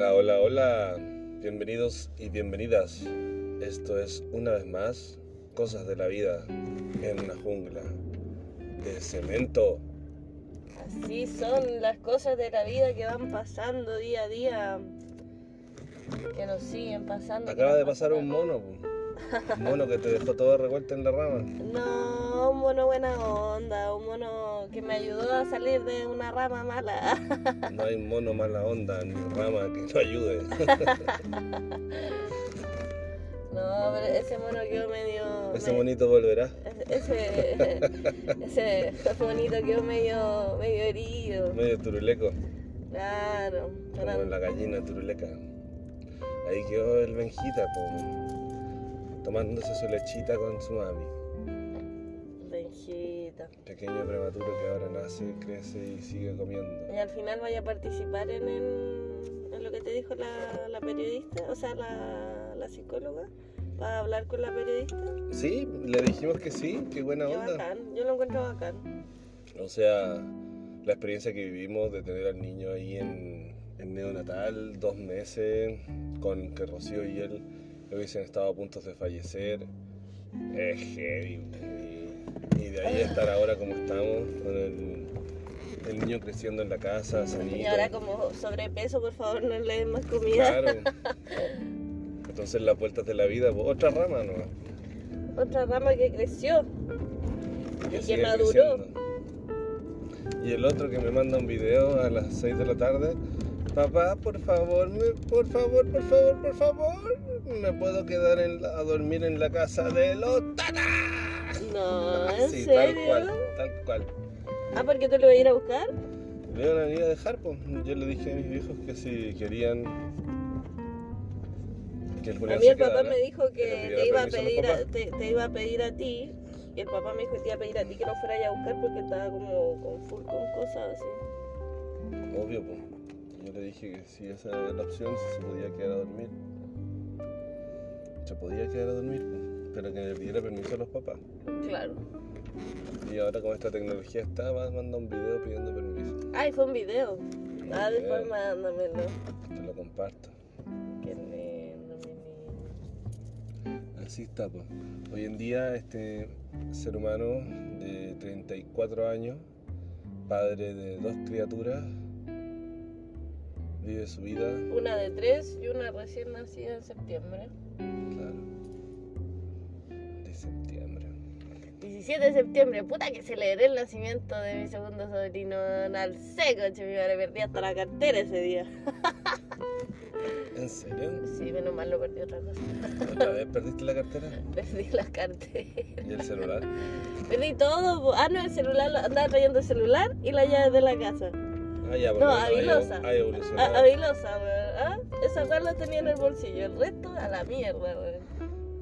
Hola, hola, hola. Bienvenidos y bienvenidas. Esto es una vez más Cosas de la Vida en una jungla de cemento. Así son las cosas de la vida que van pasando día a día. Que nos siguen pasando. Acaba de pasar un mono. Un mono que te dejó todo revuelto en la rama. No, un mono buena onda, un mono que me ayudó a salir de una rama mala. No hay mono mala onda ni rama que no ayude. No, pero ese mono quedó medio. Ese monito volverá. Ese, ese monito quedó medio, medio herido. Medio turuleco. Claro. Como la gallina turuleca. Ahí quedó el Benjita, po, tomándose su lechita con su mami. Pequeño prematuro que ahora nace, crece y sigue comiendo. Y al final vaya a participar en, el- en lo que te dijo la, la periodista, o sea, la, la psicóloga, para hablar con la periodista. Sí, le dijimos que sí, qué buena Qué onda. bacán, yo lo encuentro bacán. O sea, la experiencia que vivimos de tener al niño ahí en, en neonatal, dos meses, con que Rocío y él hubiesen estado a punto de fallecer, es heavy. Y, de ahí estar ahora como estamos, con el, el niño creciendo en la casa, sanito. Y ahora como sobrepeso, por favor, no le den más comida. Claro. Entonces las vueltas de la vida, otra rama, ¿no? Otra rama que creció. Y que maduró. creciendo. Y el otro que me manda un video a las 6 de la tarde. Papá, por favor, me- por favor, por favor, por favor, me puedo quedar en la- a dormir en la casa de los tatas. No, ¿en Sí, serio? tal cual, tal cual. Ah, ¿por qué tú lo ibas a ir a buscar? Me iban a venir a dejar, pues. Yo le dije a mis viejos que si querían que el A mí el papá quedara, me dijo que le te iba, a pedir a, te, te iba a pedir a ti. Y el papá me dijo que te iba a pedir a ti que no fuera a buscar porque estaba como con full con cosas así. Obvio, pues. Yo le dije que si esa era la opción, si se podía quedar a dormir. Se podía quedar a dormir, pues, pero que le pidiera permiso a los papás. Claro. Y ahora con esta tecnología está, va manda un video pidiendo permiso. Ay, fue un video. Ah, Un después video, mándamelo. Te lo comparto. Qué lindo, mi niño. Así está, pues. Hoy en día este ser humano de 34 años, padre de dos criaturas, vive su vida, Una de tres y una recién nacida en septiembre. claro, septiembre. 17 de septiembre, puta que celebré el nacimiento de mi segundo sobrino al seco, che, mi madre perdí hasta la cartera ese día. ¿En serio? Sí, menos mal lo perdí otra cosa. ¿Otra vez perdiste la cartera? Perdí la cartera. ¿Y el celular? Perdí todo. Ah, no, el celular, andaba trayendo el celular y la llave de la casa. Ah, ya, No, porque a hay- Vilosa. Hay evolucionado. A, a Vilosa, weón. ¿Ah? Esa weá la tenía en el bolsillo. El resto a la mierda, weón.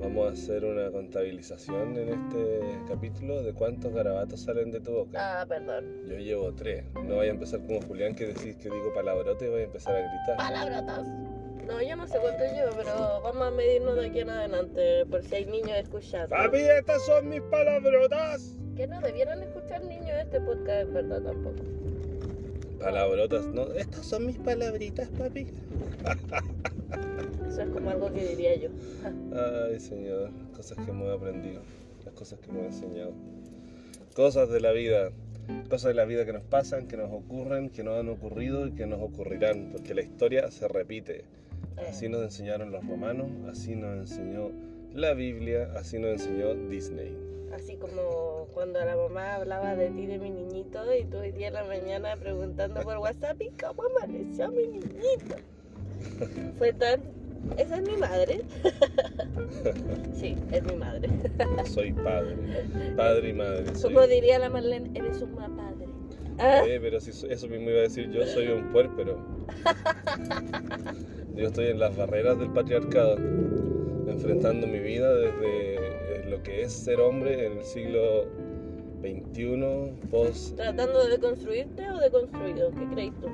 Vamos a hacer una contabilización en este capítulo de cuántos garabatos salen de tu boca. Ah, perdón. Yo llevo tres. No vaya a empezar como Julián que decís que digo palabrote y voy a empezar a gritar. Palabrotas. No, yo no sé cuánto llevo, pero vamos a medirnos de aquí en adelante por si hay niños escuchando. Papi, estas son mis palabrotas. Que no debieran escuchar niños este podcast, en verdad, tampoco. Palabrotas, no. Estas son mis palabritas, papi. Eso es como algo que diría yo. Ay, señor. Cosas que hemos aprendido. Las cosas que hemos enseñado. Cosas de la vida. Cosas de la vida que nos pasan, que nos ocurren, que nos han ocurrido y que nos ocurrirán. Porque la historia se repite. Así nos enseñaron los romanos, así nos enseñó la Biblia, así nos enseñó Disney. Así como cuando la mamá hablaba de ti, de mi niñito, y tú hoy día en la mañana preguntando por WhatsApp, ¿y cómo amaneció mi niñito? Fue tan... ¿Esa es mi madre? sí, es mi madre. Soy padre, padre y madre. Soy... Como diría la Marlene, eres un padre. Ah, Eh, pero si so- eso mismo iba a decir yo, soy un puérpero. Yo estoy en las barreras del patriarcado, enfrentando mi vida desde lo que es ser hombre en el siglo XXI, post... ¿Tratando de deconstruirte o deconstruido? ¿Qué crees tú?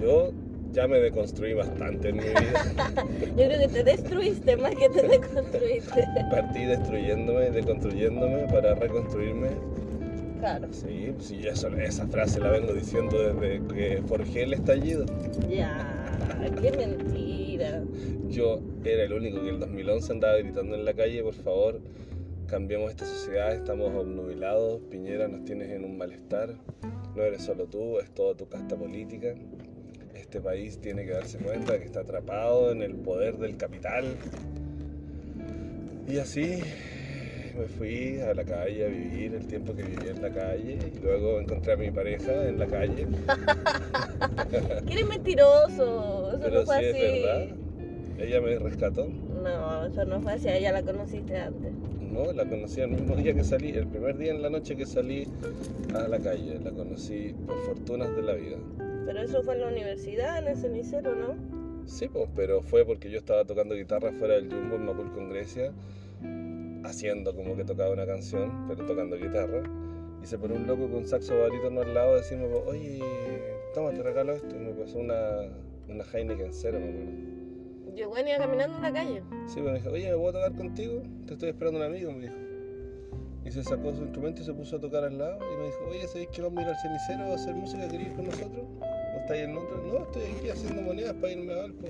Yo ya me deconstruí bastante en mi vida. Yo creo que te destruiste más que te deconstruiste. Partí destruyéndome, deconstruyéndome para reconstruirme. Claro. Sí, sí, eso, esa frase la vengo diciendo desde que forjé el estallido. Ya. Qué mentira. Yo era el único que en el 2011 andaba gritando en la calle, por favor, cambiemos esta sociedad, estamos obnubilados, Piñera nos tienes en un malestar, no eres solo tú, es toda tu casta política. Este país tiene que darse cuenta de que está atrapado en el poder del capital. Y así me fui a la calle a vivir el tiempo que viví en la calle y luego encontré a mi pareja en la calle. ¿Qué eres mentiroso? Eso Pero no fue sí así. es verdad. Ella me rescató. No, eso no fue así. Ella la conociste antes. No, la conocí el mismo día que salí, el primer día en la noche que salí a la calle. La conocí por fortunas de la vida. Pero eso fue en la universidad, en el cenicero, ¿no? Sí, pues, pero fue porque yo estaba tocando guitarra fuera del Jumbo en Macul con Grecia, haciendo como que tocaba una canción, pero tocando guitarra. Y se pone un loco con saxo barítono al lado a decirme, oye, toma, te regalo esto. Y me pasó una, una Heineken cero, me acuerdo. Yo venía caminando en la calle. Sí, me dijo, oye, ¿me puedo tocar contigo? Te estoy esperando un amigo, me dijo. Y se sacó su instrumento y se puso a tocar al lado. Y me dijo, oye, ¿sabéis que vamos a ir al cenicero a hacer música? ¿Queréis ir con nosotros? ¿No estáis en otro? No, estoy aquí haciendo monedas para irme a Valpo.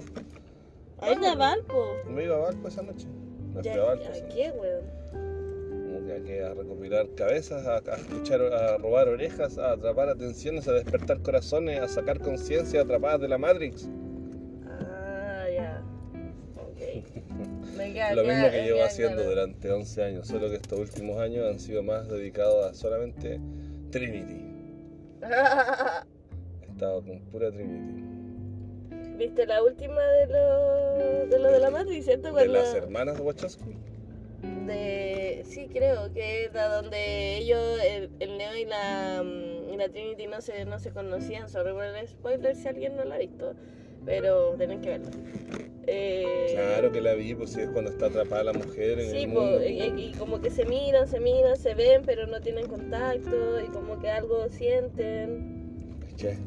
Ahí de Valpo. Me iba a Valpo esa noche. Fui Ya, a Valpo. ¿a qué, weón? Como que a recopilar cabezas, a, a escuchar, a robar orejas, a atrapar atenciones, a despertar corazones, a sacar conciencia atrapadas de la Matrix. Queda Lo mismo que llevo haciendo claro. durante 11 años, solo que estos últimos años han sido más dedicados a solamente Trinity. He estado con pura Trinity. ¿Viste la última de lo de, lo de la Matrix, cierto? De Cuando- las hermanas Wachowski. de- Sí, creo que era donde ellos, el, el Neo y la, mm, y la Trinity no se, no se conocían. Sobre por el spoiler si alguien no la ha visto. Pero tienen que verla. Eh, Claro que la vi, pues sí, es cuando está atrapada la mujer en Sí, el mundo. y, y como que se miran, se miran, se ven, pero no tienen contacto y como que algo sienten.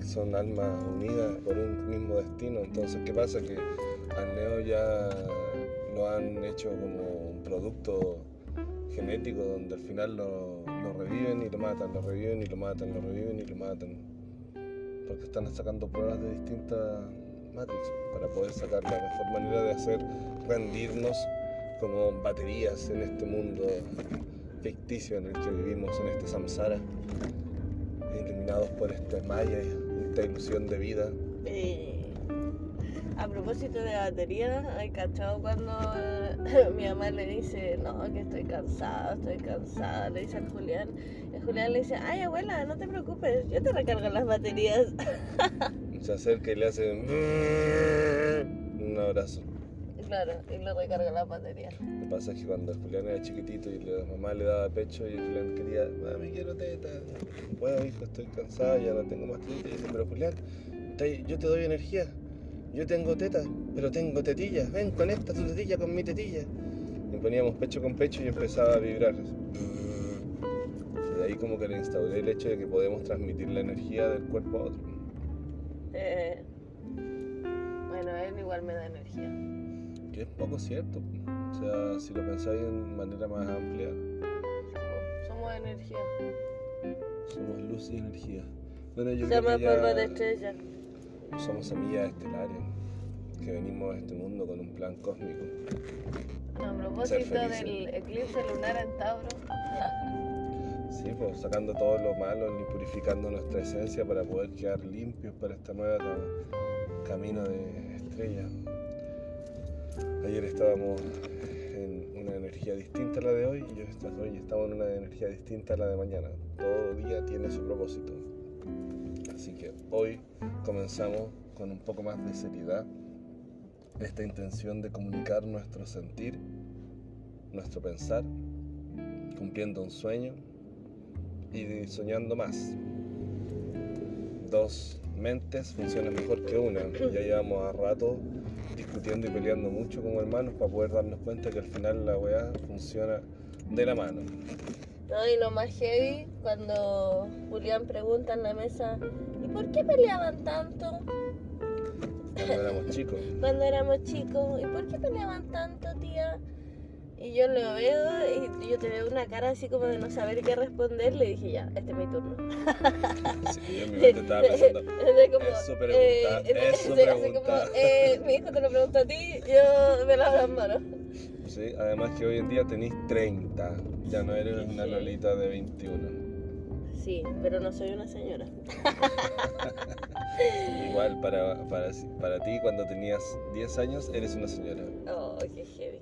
Son almas unidas por un mismo destino. Entonces, ¿qué pasa? Que al Neo ya lo han hecho como un producto genético donde al final lo, lo reviven y lo matan, lo reviven y lo matan, lo reviven y lo matan. Porque están sacando pruebas de distintas Matrix para poder sacar la mejor manera de hacer rendirnos como baterías en este mundo ficticio en el que vivimos, en este samsara, iluminados por este maya, esta ilusión de vida. Eh, a propósito de batería, ¿hay cachado cuando mi mamá le dice, no, que estoy cansada, estoy cansada? Le dice al Julián. El Julián le dice, ay abuela, no te preocupes, yo te recargo las baterías. Se acerca y le hace un abrazo. claro, y le recarga las baterías. Lo que pasa es que cuando Julián era chiquitito y la mamá le daba pecho y Julián quería, mami, quiero teta. Bueno, hijo, estoy cansado, ya no tengo más teta. Y dice, pero Julián, yo te doy energía. Yo tengo teta, pero tengo tetillas. Ven, conecta tu tetilla con mi tetilla. Y poníamos pecho con pecho y empezaba a vibrar. Y de ahí como que le instauré el hecho de que podemos transmitir la energía del cuerpo a otro. Eh, bueno, él igual me da energía. Que es poco cierto. O sea, si lo pensáis en manera más amplia, Somos energía. somos luz y energía. Bueno, yo ya polvo de estrella. somos semillas estelares que venimos a este mundo con un plan cósmico. A propósito del eclipse lunar en Tauro. Sí, pues sacando todo lo malo y purificando nuestra esencia para poder quedar limpios para esta nueva ca- camino de estrellas. Ayer estábamos en una energía distinta a la de hoy y hoy estamos en una energía distinta a la de mañana. Todo día tiene su propósito. Así que hoy comenzamos con un poco más de seriedad esta intención de comunicar nuestro sentir, nuestro pensar, cumpliendo un sueño y soñando más. Dos mentes funcionan mejor que una. Ya llevamos a rato discutiendo y peleando mucho como hermanos para poder darnos cuenta que al final la weá funciona de la mano. No, y lo más heavy, cuando Julián pregunta en la mesa, ¿y por qué peleaban tanto Cuando éramos chicos. cuando éramos chicos? ¿Y por qué peleaban tanto, tía? Y yo lo veo y yo te veo una cara así como de no saber qué responder. Le dije, ya, este es mi turno. Sí, yo en mi mente estaba pensando, Es como, eh, sí, como, eh, mi hijo te lo pregunta a ti, yo me lavo las manos. sí, además que hoy en día tenéis 30, ya no eres una Sí. Lolita de 21. Sí, pero no soy una señora. Igual para, para, para ti cuando tenías 10 años eres una señora. Oh, qué heavy.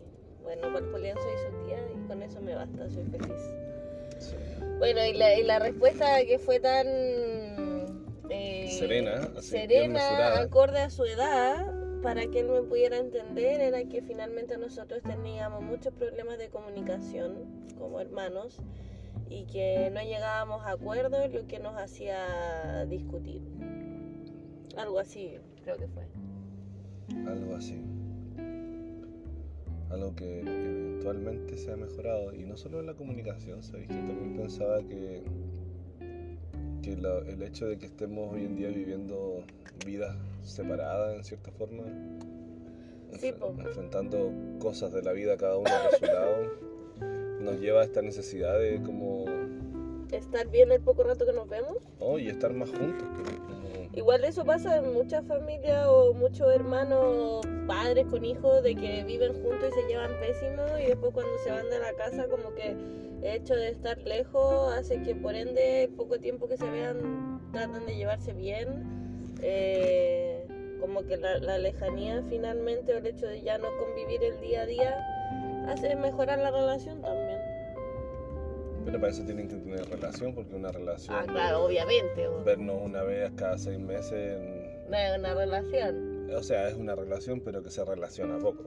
Bueno, para Julián soy su tía y con eso me basta, soy feliz. Sí. Bueno, y la, y la respuesta que fue tan... eh, Serena, así, serena, acorde a su edad, para que él me pudiera entender, era que finalmente nosotros teníamos muchos problemas de comunicación como hermanos y que no llegábamos a acuerdos, lo que nos hacía discutir. Algo así, creo que fue. Algo así. Algo que eventualmente se ha mejorado. Y no solo en la comunicación, ¿sabéis? Que también pensaba que, que la- el hecho de que estemos hoy en día viviendo vidas separadas en cierta forma, Sí, enfrentando cosas de la vida cada uno por su lado, nos lleva a esta necesidad de como, Estar bien el poco rato que nos vemos. oh, y estar más juntos. como- Igual eso pasa en muchas familias o muchos hermanos, padres con hijos, de que viven juntos y se llevan pésimo y después cuando se van de la casa como que el hecho de estar lejos hace que por ende poco tiempo que se vean tratan de llevarse bien. Eh, como que la, la lejanía finalmente o el hecho de ya no convivir el día a día hace mejorar la relación también. Pero para eso tienen que tener relación, porque una relación... Ah, claro, obviamente. Vernos una vez cada seis meses... No es una relación. O sea, es una relación, pero que se relaciona poco.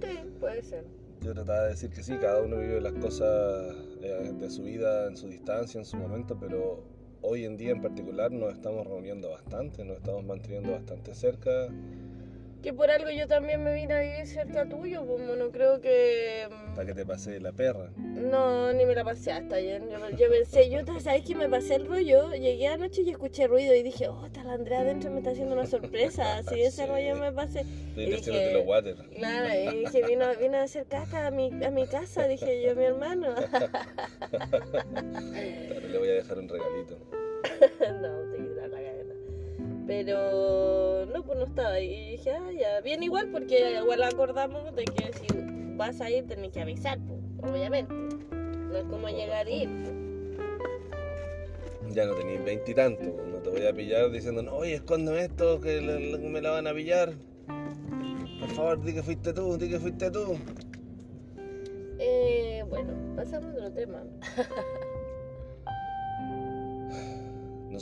Sí, puede ser. Yo trataba de decir que sí, cada uno vive las cosas eh, de su vida en su distancia, en su momento, pero hoy en día en particular nos estamos reuniendo bastante, nos estamos manteniendo bastante cerca. Que por algo yo también me vine a vivir cerca tuyo, pues no creo que... mm, Para que te pase la perra. No, ni me la pasé hasta ayer. Yo, yo pensé, yo, ¿sabes que me pasé el rollo? Llegué anoche y escuché ruido y dije, oh, está la Andrea adentro me está haciendo una sorpresa. Así de ese Sí. rollo me pasé. Estoy Y dije- los water. Claro, y dije, vino, vino a hacer caca a mi, a mi casa, dije yo, mi hermano. Claro, le voy a dejar un regalito. no, te quitará. Pero no, pues no estaba. Y dije, ah, ya, bien igual, porque igual acordamos de que si vas a ir tenés que avisar, pues, obviamente. No es como llegar y ir. pues. Ya no tenéis veintitantos, no te voy a pillar diciendo, no, oye, escóndeme esto, que me la van a pillar. Por favor, di que fuiste tú, di que fuiste tú. Eh, bueno, pasamos a otro tema.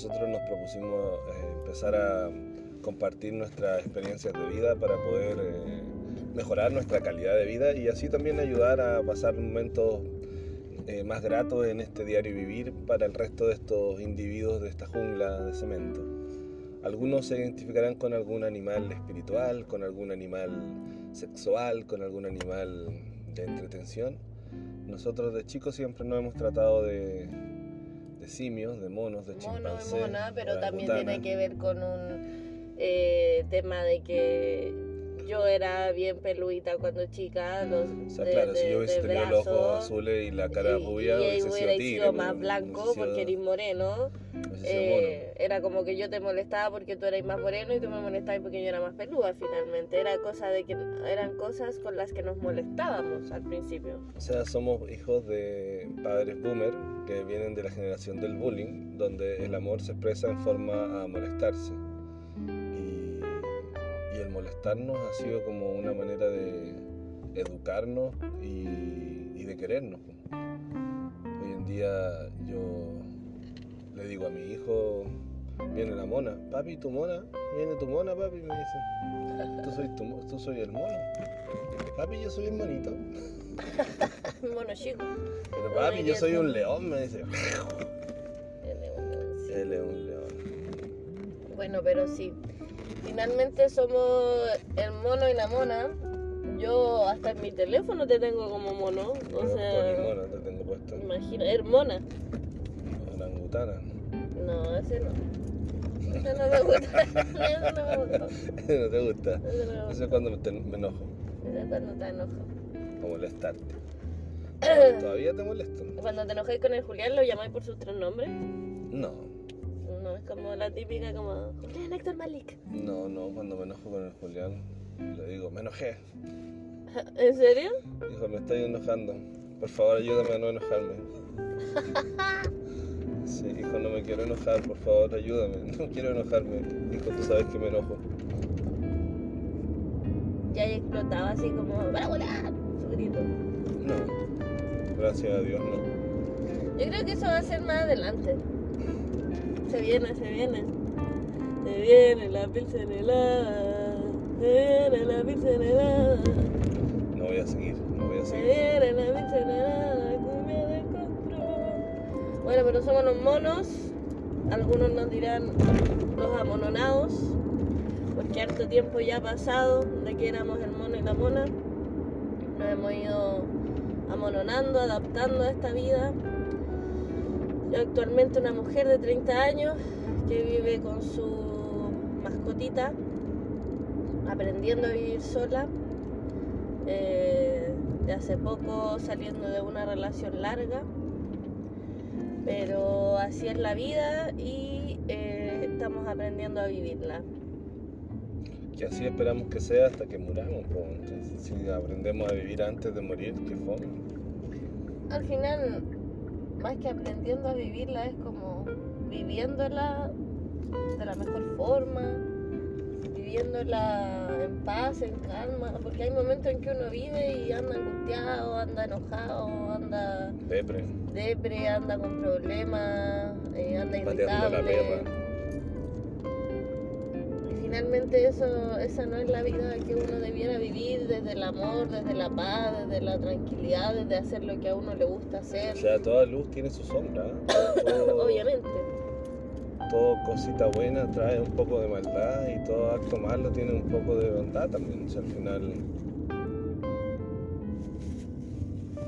Nosotros nos propusimos eh, empezar a compartir nuestras experiencias de vida para poder eh, mejorar nuestra calidad de vida y así también ayudar a pasar momentos eh, más gratos en este diario vivir para el resto de estos individuos de esta jungla de cemento. Algunos se identificarán con algún animal espiritual, con algún animal sexual, con algún animal de entretención. Nosotros de chicos siempre nos hemos tratado de, de simios, de monos, de Mono chimpancés. y mona, pero también orangutanas. tiene que ver con un eh, tema de que yo era bien peludita cuando chica. Los, O sea, de- claro, si de- yo hubiese tenido los ojos azules y la cara y- rubia, y, hubiese sido tigre. sido pues, más blanco hubiese porque sido- eres moreno. Eh, era como que yo te molestaba porque tú eras más moreno y tú me molestabas porque yo era más peluda finalmente. Era cosa de que eran cosas con las que nos molestábamos al principio. O sea, somos hijos de padres boomer que vienen de la generación del bullying, donde el amor se expresa en forma a molestarse. Y, y el molestarnos ha sido como una manera de educarnos y, y de querernos. Hoy en día yo digo a mi hijo, viene la mona, papi, tu mona, viene tu mona, papi, me dice, tú soy, tu, tú soy el mono. Papi, yo soy el monito. Mono chico. Pero papi, yo soy un león, me dice. Él es un leoncito. Él es un león. Bueno, pero sí. Finalmente somos el mono y la mona. Yo hasta en mi teléfono te tengo como mono. O sea, Polimona te tengo puesto. imagina, hermona. Orangutana. No, ese no. Me gusta. Ese no me gusta. no te gusta. Ese no me Eso gusta. es cuando te- me enojo. Ese es cuando está enojado. para molestarte. ¿Todavía te molesto? Cuando te enojáis con el Julián, ¿lo llamáis por sus tres nombres? No, No, es como la típica como Julián Héctor Malik. no, no, cuando me enojo con el Julián, le digo, me enojé. ¿En serio? Hijo, me estoy enojando. Por favor, ayúdame a no enojarme. Sí, hijo, no me quiero enojar, por favor, ayúdame. No quiero enojarme. Hijo, tú sabes que me enojo. Ya explotaba así como ¡Para volar! Su grito. No, gracias a Dios, no. Yo creo que eso va a ser más adelante. Se viene, se viene. Se viene la pilsen helada. Se viene la pilsen helada. No voy a seguir, no voy a Se seguir. viene la pilsen helada. Bueno, pero somos los monos. Algunos nos dirán los amononados. Porque harto tiempo ya ha pasado de que éramos el mono y la mona. Nos hemos ido amononando, adaptando a esta vida. Yo actualmente una mujer de 30 años que vive con su mascotita, aprendiendo a vivir sola. eh, de hace poco saliendo de una relación larga. Pero así es la vida y eh, estamos aprendiendo a vivirla. Que así esperamos que sea hasta que muramos. po. Entonces, si aprendemos a vivir antes de morir, qué fome. Al final, más que aprendiendo a vivirla, es como viviéndola de la mejor forma, viviéndola en paz, en calma, porque hay momentos en que uno vive y anda angustiado, anda enojado, anda Depre. depre, anda con problemas, eh, anda irritable. Y finalmente eso, esa no es la vida que uno debiera vivir desde el amor, desde la paz, desde la tranquilidad, desde hacer lo que a uno le gusta hacer. O sea, toda luz tiene su sombra. ¿eh? Todo- Obviamente. Todo cosita buena trae un poco de maldad y todo acto malo tiene un poco de bondad también. O sea, al final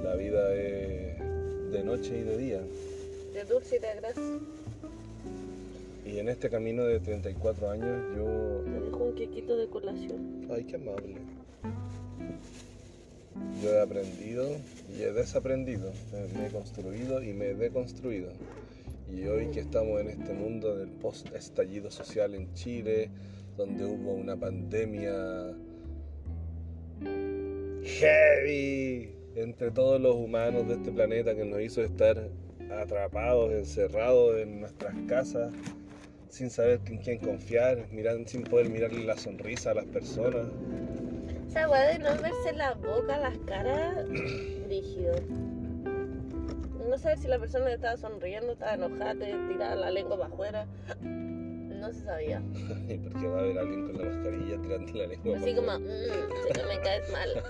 la vida es de noche y de día. De dulce y de gracia. Y en este camino de 34 años yo... Me dejó un quequito de colación. Ay, qué amable. Yo he aprendido y he desaprendido, me he construido y me he deconstruido. Y hoy que estamos en este mundo del post-estallido social en Chile, donde hubo una pandemia heavy entre todos los humanos de este planeta que nos hizo estar atrapados, encerrados en nuestras casas, sin saber en quién confiar, miran, sin poder mirarle la sonrisa a las personas. Esa weá de no verse la boca, las caras, rígido. No saber si la persona que estaba sonriendo, estaba enojada, te tiraba la lengua para afuera. No se sabía. Porque va a haber alguien con la mascarilla tirando la lengua. Así como, mmm, sé que me caes mal.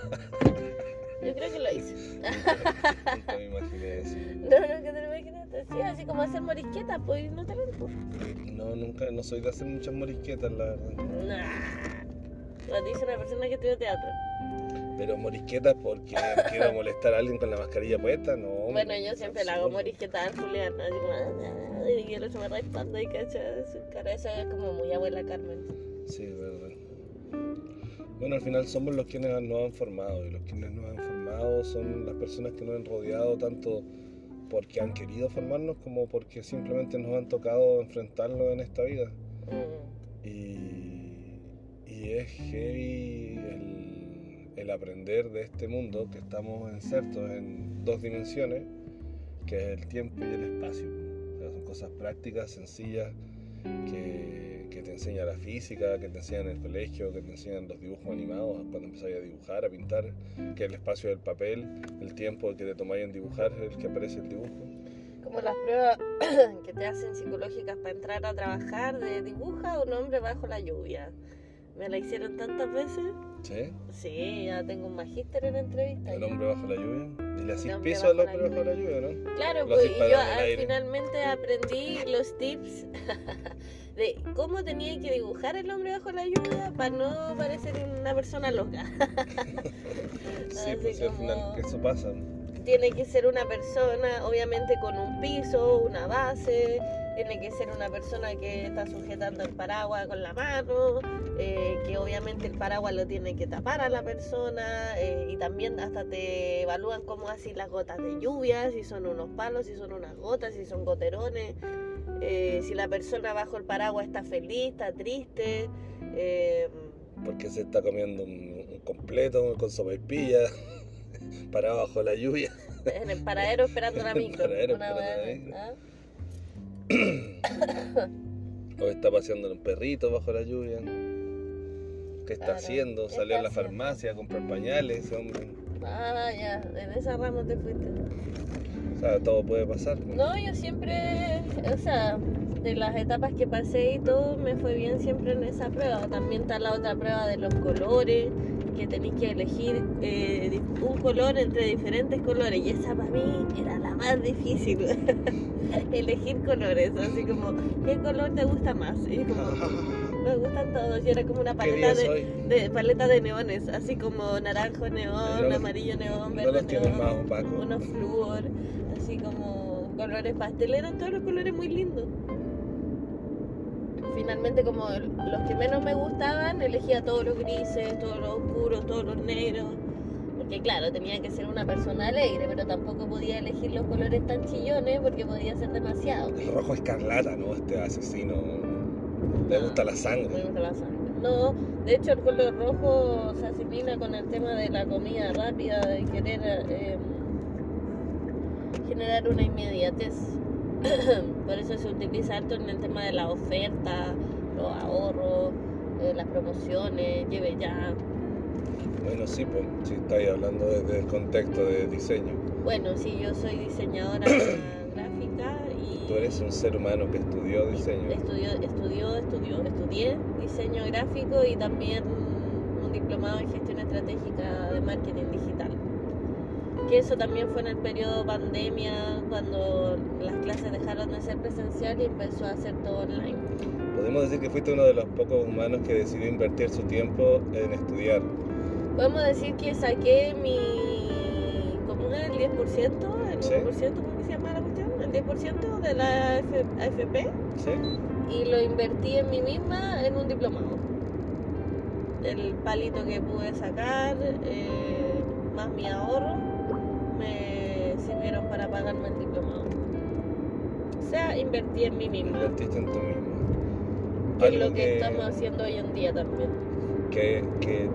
Yo creo que lo hice. Nunca me imaginé eso. No, no, que te lo imaginaste. Sí, así como hacer morisquetas, pues no te ven. pues. No, nunca, no soy de hacer muchas morisquetas, la verdad. Nah. Lo dice una persona que estudia teatro. Pero morisquetas porque quiero molestar a alguien con la mascarilla puesta, no. Bueno, yo siempre le hago morisquetas al Julián, así como, y quiero se me raspando y cacha su cara. Esa es como muy abuela Carmen. Sí, verdad. Bueno, al final somos los quienes nos han formado y los quienes nos han formado son las personas que nos han rodeado tanto porque han querido formarnos como porque simplemente nos han tocado enfrentarlo en esta vida. Mm. Y, y es heavy el, el aprender de este mundo que estamos insertos en dos dimensiones, que es el tiempo y el espacio. O sea, son cosas prácticas, sencillas, que, que te enseña la física, que te enseñan en el colegio, que te enseñan los dibujos animados, cuando empezáis a dibujar, a pintar, que el espacio del papel, el tiempo que te tomáis en dibujar, el que aparece el dibujo. Como las pruebas que te hacen psicológicas para entrar a trabajar de dibuja un hombre bajo la lluvia. Me la hicieron tantas veces. ¿Sí? Sí, ya tengo un magíster en entrevista. El hombre bajo la lluvia. Y le hacís piso al hombre bajo la lluvia, ¿no? Claro, pues y yo finalmente aprendí los tips de cómo tenía que dibujar el hombre bajo la lluvia para no parecer una persona loca. Sí, pues al final que eso pasa. Tiene que ser una persona, obviamente, con un piso, una base, tiene que ser una persona que está sujetando el paraguas con la mano, eh, que obviamente el paraguas lo tiene que tapar a la persona eh, y también hasta te evalúan cómo así las gotas de lluvia, si son unos palos, si son unas gotas, si son goterones, eh, si la persona bajo el paraguas está feliz, está triste. eh, Porque se está comiendo un, un completo con sopaipilla, parado bajo la lluvia. en el paradero esperando la En el micro. paradero una esperando la micro. ¿ah? O está paseando un perrito bajo la lluvia. ¿Qué está Claro. haciendo? ¿Qué Salió a la haciendo? farmacia a comprar pañales, ese hombre. Ah, ya, en esa rama te fuiste. O sea, todo puede pasar. ¿no? Yo siempre, o sea, de las etapas que pasé y todo, me fue bien siempre en esa prueba. También está la otra prueba de los colores, que tenéis que elegir eh, un color entre diferentes colores. Y esa para mí era la más difícil. elegir colores, así como, ¿qué color te gusta más? Y como, me gustan todos. Y era como una ¿Qué paleta de, paleta de neones, así como naranjo neón, los- amarillo neón, verde neón, unos flúor, así como colores pastel, eran todos los colores muy lindos. Finalmente como los que menos me gustaban, elegía todos los grises, todos los oscuros, todos los negros. Porque claro, tenía que ser una persona alegre, pero tampoco podía elegir los colores tan chillones porque podía ser demasiado. El rojo escarlata, ¿no? Este asesino. Le No, gusta la Me sangre. gusta la sangre. No, de hecho el color rojo se asimila con el tema de la comida rápida, de querer eh, generar una inmediatez. Por eso se utiliza harto en el tema de la oferta, los ahorros, eh, las promociones, lleve ya. Bueno, sí, pues, si estáis hablando desde el contexto de diseño. Bueno, sí, yo soy diseñadora gráfica y... Tú eres un ser humano que estudió diseño. Estudió, estudió, estudió, estudié diseño gráfico y también un diplomado en gestión estratégica de marketing digital. Que eso también fue en el periodo pandemia, cuando las clases dejaron de ser presencial y empezó a ser todo online. Podemos decir que fuiste uno de los pocos humanos que decidió invertir su tiempo en estudiar. Podemos decir que saqué mi. ¿Cómo era el 10%? ¿El 1%? Sí. ¿Cómo que se llama la cuestión? El 10% de la AFP. ¿Sí? y lo invertí en mí misma en un diplomado. El palito que pude sacar, eh, más mi ahorro, me sirvieron para pagarme el diplomado. O sea, invertí en mí misma, Invertiste en tú mismo. que es lo que, estamos haciendo hoy en día también. que, que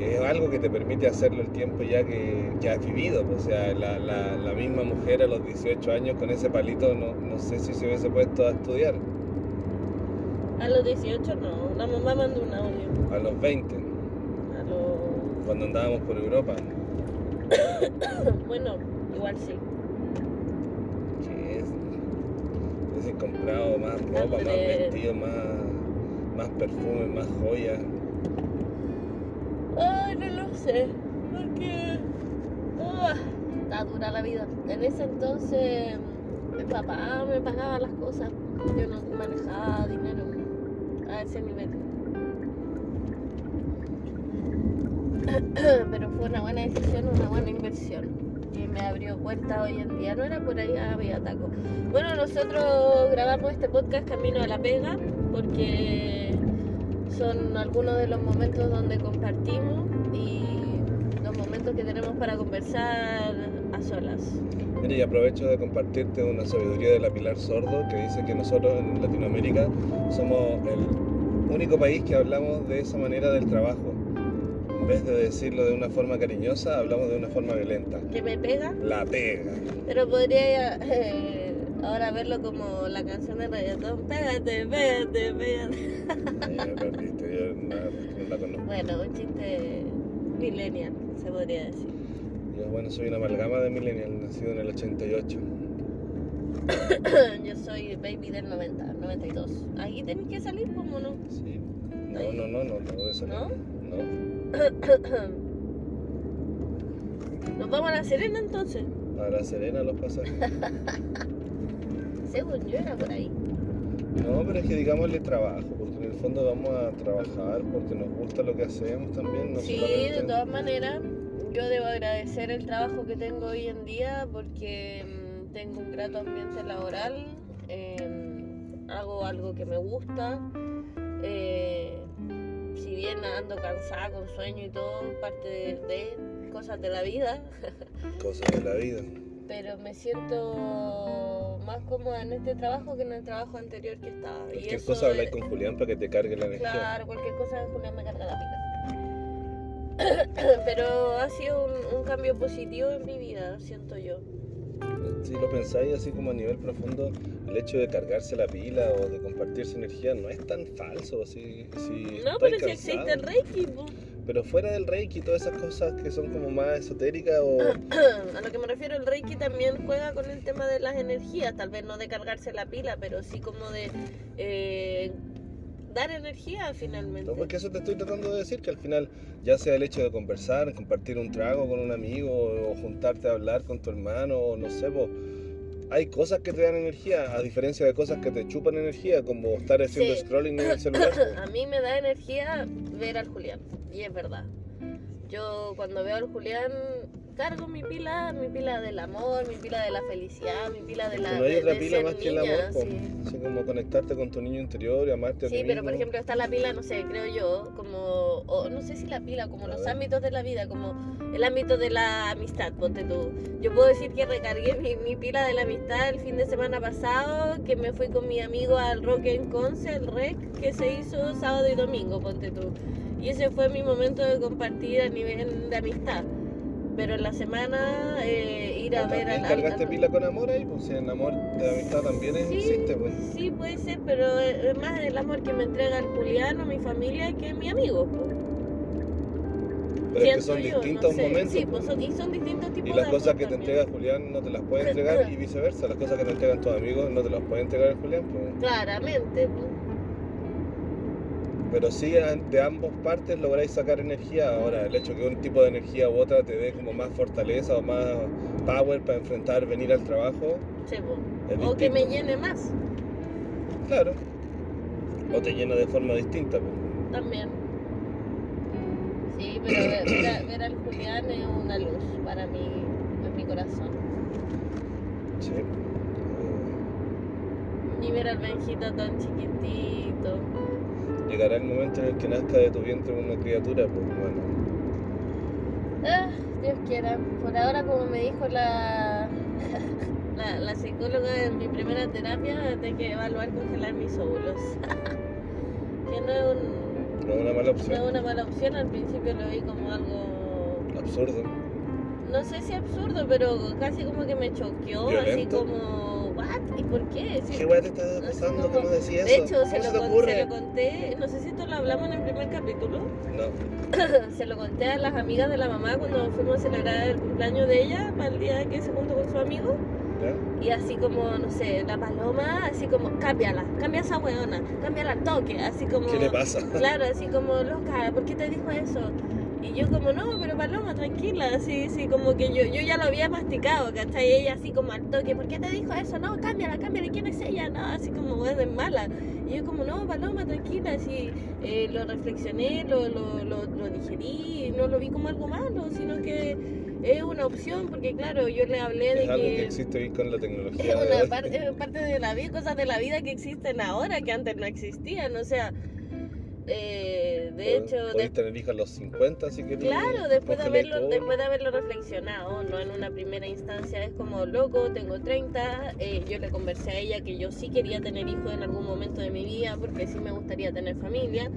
es algo que te permite hacerlo el tiempo ya que, que has vivido. pues, O sea, la, la, la misma mujer a los 18 años con ese palito no, no sé si se hubiese puesto a estudiar. A los 18 no, la mamá mandó un audio. A los 20, A los... cuando andábamos por Europa. Bueno, igual sí. Que es, comprado más ropa, más vestido, más, más perfume, más joyas. No lo sé. Porque. ah, está dura la vida. En ese entonces, mi papá me pagaba las cosas. Yo no manejaba dinero a ese nivel. Pero fue una buena decisión, una buena inversión. Y me abrió puertas hoy en día. No era por ahí, había taco. Bueno, nosotros grabamos este podcast camino a la pega porque son algunos de los momentos donde compartimos que tenemos para conversar a solas. Mira, y aprovecho de compartirte una sabiduría de la Pilar Sordo que dice que nosotros en Latinoamérica somos el único país que hablamos de esa manera del trabajo. En vez de decirlo de una forma cariñosa, hablamos de una forma violenta. Que me pega, La pega. pero podría eh, ahora verlo como la canción de reggaetón. Pégate, pégate, pégate. Me perdiste, yo no, no la conozco. Bueno, un chiste millennial, se podría decir. Yo, bueno, soy una amalgama de millennial, nacido en el 88. Yo soy baby del 90, 92. Ahí tenéis que salir, como no? Sí. No, no, no, no, no voy a salir. ¿No? No. Nos vamos a la Serena entonces. Para Serena los pasajes. Según yo era por ahí. No, pero es que digámosle trabajo, porque el fondo vamos a trabajar porque nos gusta lo que hacemos también. No Sí, solamente- de todas maneras, yo debo agradecer el trabajo que tengo hoy en día porque mm, tengo un grato ambiente laboral, eh, hago algo que me gusta. eh, si bien ando cansada, con sueño y todo, parte de, de cosas de la vida, Cosas de la vida. pero me siento más cómoda en este trabajo que en el trabajo anterior que estaba. Y Cualquier eso cosa habláis con Julián para que te cargue la energía. Claro, cualquier cosa Julián me carga la pila. Pero ha sido un, un cambio positivo en mi vida, siento yo. Si lo pensáis así como a nivel profundo, el hecho de cargarse la pila o de compartirse energía no es tan falso. Si, si No, pero si existe el Reiki, po. Pero fuera del Reiki y todas esas cosas que son como más esotéricas o... a lo que me refiero, el Reiki también juega con el tema de las energías, tal vez no de cargarse la pila, pero sí como de eh, dar energía finalmente. No, porque eso te estoy tratando de decir, que al final, ya sea el hecho de conversar, compartir un trago con un amigo, o juntarte a hablar con tu hermano, o no sé, po, hay cosas que te dan energía, a diferencia de cosas que te chupan energía, como estar haciendo Sí. scrolling en el celular. A mí me da energía ver al Julián, y es verdad. Yo cuando veo al Julián cargo mi pila, mi pila del amor, mi pila de la felicidad, mi pila de la no hay otra pila más que el niña, amor, po. sí. así como conectarte con tu niño interior y amarte a ti Sí, pero por mismo. ejemplo está la pila, no sé, creo yo, como, o no sé si la pila, como A los ver. ámbitos de la vida, como el ámbito de la amistad, ponte tú. Yo puedo decir que recargué mi, mi pila de la amistad el fin de semana pasado, que me fui con mi amigo al Rock en Conce, el REC, que se hizo sábado y domingo, ponte tú. Y ese fue mi momento de compartir a nivel de amistad. Pero en la semana eh, ir a ver al... al- cargaste pila con amor ahí, pues si el amor de amistad también Sí, existe, pues. sí, puede ser, pero es más el amor que me entrega el Julián o mi familia que mi amigo. po. Pero es que son yo, no distintos sé. momentos. Sí, pues. pues son, y son distintos tipos Y las de cosas que te también. entrega Julián no te las puede entregar y viceversa. Las cosas que te entregan tus amigos no te las puede entregar el Julián. pues. Claramente. po. Pero sí de ambas partes lográis sacar energía. Ahora, el hecho que un tipo de energía u otra te dé como más fortaleza o más power para enfrentar, venir al trabajo, Sí, O que me llene más claro. O te llena de forma distinta. pues. también. Sí, pero ver, ver a- ver al Julián es una luz para mí, en mi corazón. Sí. Y ver al Benjito tan chiquitito. Llegará el momento en el que nazca de tu vientre una criatura, pues bueno. Ah, Dios quiera. Por ahora, como me dijo la, la, la psicóloga en mi primera terapia, tengo que evaluar congelar mis óvulos. que no es, un- No es una mala no opción. es una mala opción, al principio lo vi como algo, Absurdo. no sé si absurdo, pero casi como que me choqueó, así como, ¿what? ¿Y por qué? Si- ¿Qué weá te está pasando no decías de eso? hecho, se ¿Cómo lo, con- se lo conté, no sé si esto lo hablamos en el primer capítulo, No. se lo conté a las amigas de la mamá cuando fuimos a celebrar el cumpleaños de ella, para el día que se juntó con su amigo. ¿Ya? Y así como, no sé, la paloma, así como, cámbiala, cambia esa weona, cámbiala al toque, así como... ¿Qué le pasa? Claro, así como, loca, ¿por qué te dijo eso? Y yo como, no, pero paloma, tranquila, así, así, como que yo, yo ya lo había masticado, ¿cachai? Y ella así como al toque, ¿por qué te dijo eso? No, cámbiala, cámbiala, ¿quién es ella? No, así como, es mala. Y yo como, no, paloma, tranquila, así, eh, lo reflexioné, lo, lo, lo, lo digerí, no lo vi como algo malo, sino que es una opción, porque claro, yo le hablé de Es algo que que... existe hoy con la Es tecnología. de una parte, es parte de la vida, cosas de la vida que existen ahora que antes no existían, o sea, eh, de hecho, de- tener hijos a los 50 si queréis. claro, después de, haberlo, después de haberlo reflexionado, no en una primera instancia, es como, loco, tengo 30, eh, yo le conversé a ella que yo sí quería tener hijos en algún momento de mi vida, porque sí me gustaría tener familia,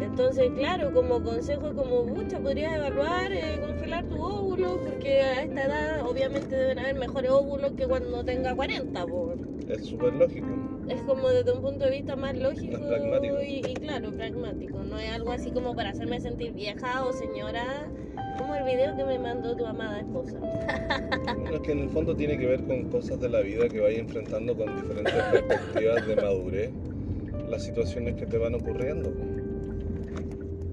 entonces, claro, como consejo, como mucha, podrías evaluar eh, congelar tu óvulo, porque a esta edad obviamente deben haber mejores óvulos que cuando tenga 40, po. Es súper lógico. Es como desde un punto de vista más lógico Más. Y, y claro, pragmático. No es algo así como para hacerme sentir vieja o señora, como el video que me mandó tu amada esposa. Bueno, es que en el fondo tiene que ver con cosas de la vida que vais enfrentando con diferentes perspectivas de madurez, las situaciones que te van ocurriendo.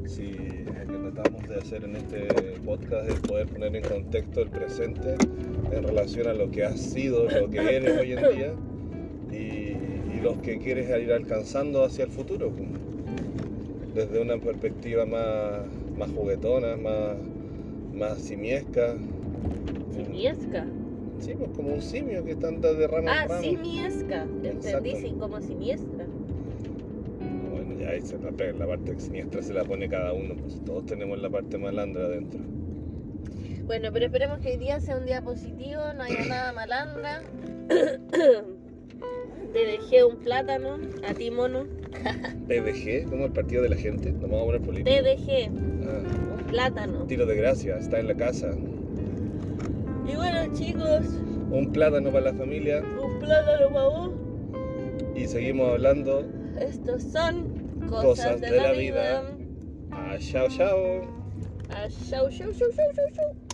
Si lo que tratamos de hacer en este podcast es poder poner en contexto el presente en relación a lo que has sido, lo que eres hoy en día y, los que quieres ir alcanzando hacia el futuro. Desde una perspectiva más, más juguetona, más, más simiesca, Simiesca. Sí, pues como un simio que está anda de rama en Ah, rama. simiesca. Entendí, sí, como siniestra. Bueno, ya ahí se la, la parte siniestra se la pone cada uno, pues todos tenemos la parte malandra adentro. Bueno, pero esperemos que hoy día sea un día positivo, no haya nada malandra. Te dejé un plátano, a ti mono. PDG, como el partido de la gente, no vamos a poner político. Dejé Ah, un plátano. tiro de gracia, está en la casa. Y bueno chicos, Un plátano para la familia un plátano para vos. y seguimos hablando. Estos son cosas, Cosas de, de la, la vida. vida. Ah, chao, chao. Ah, chau, chau, chau, chau.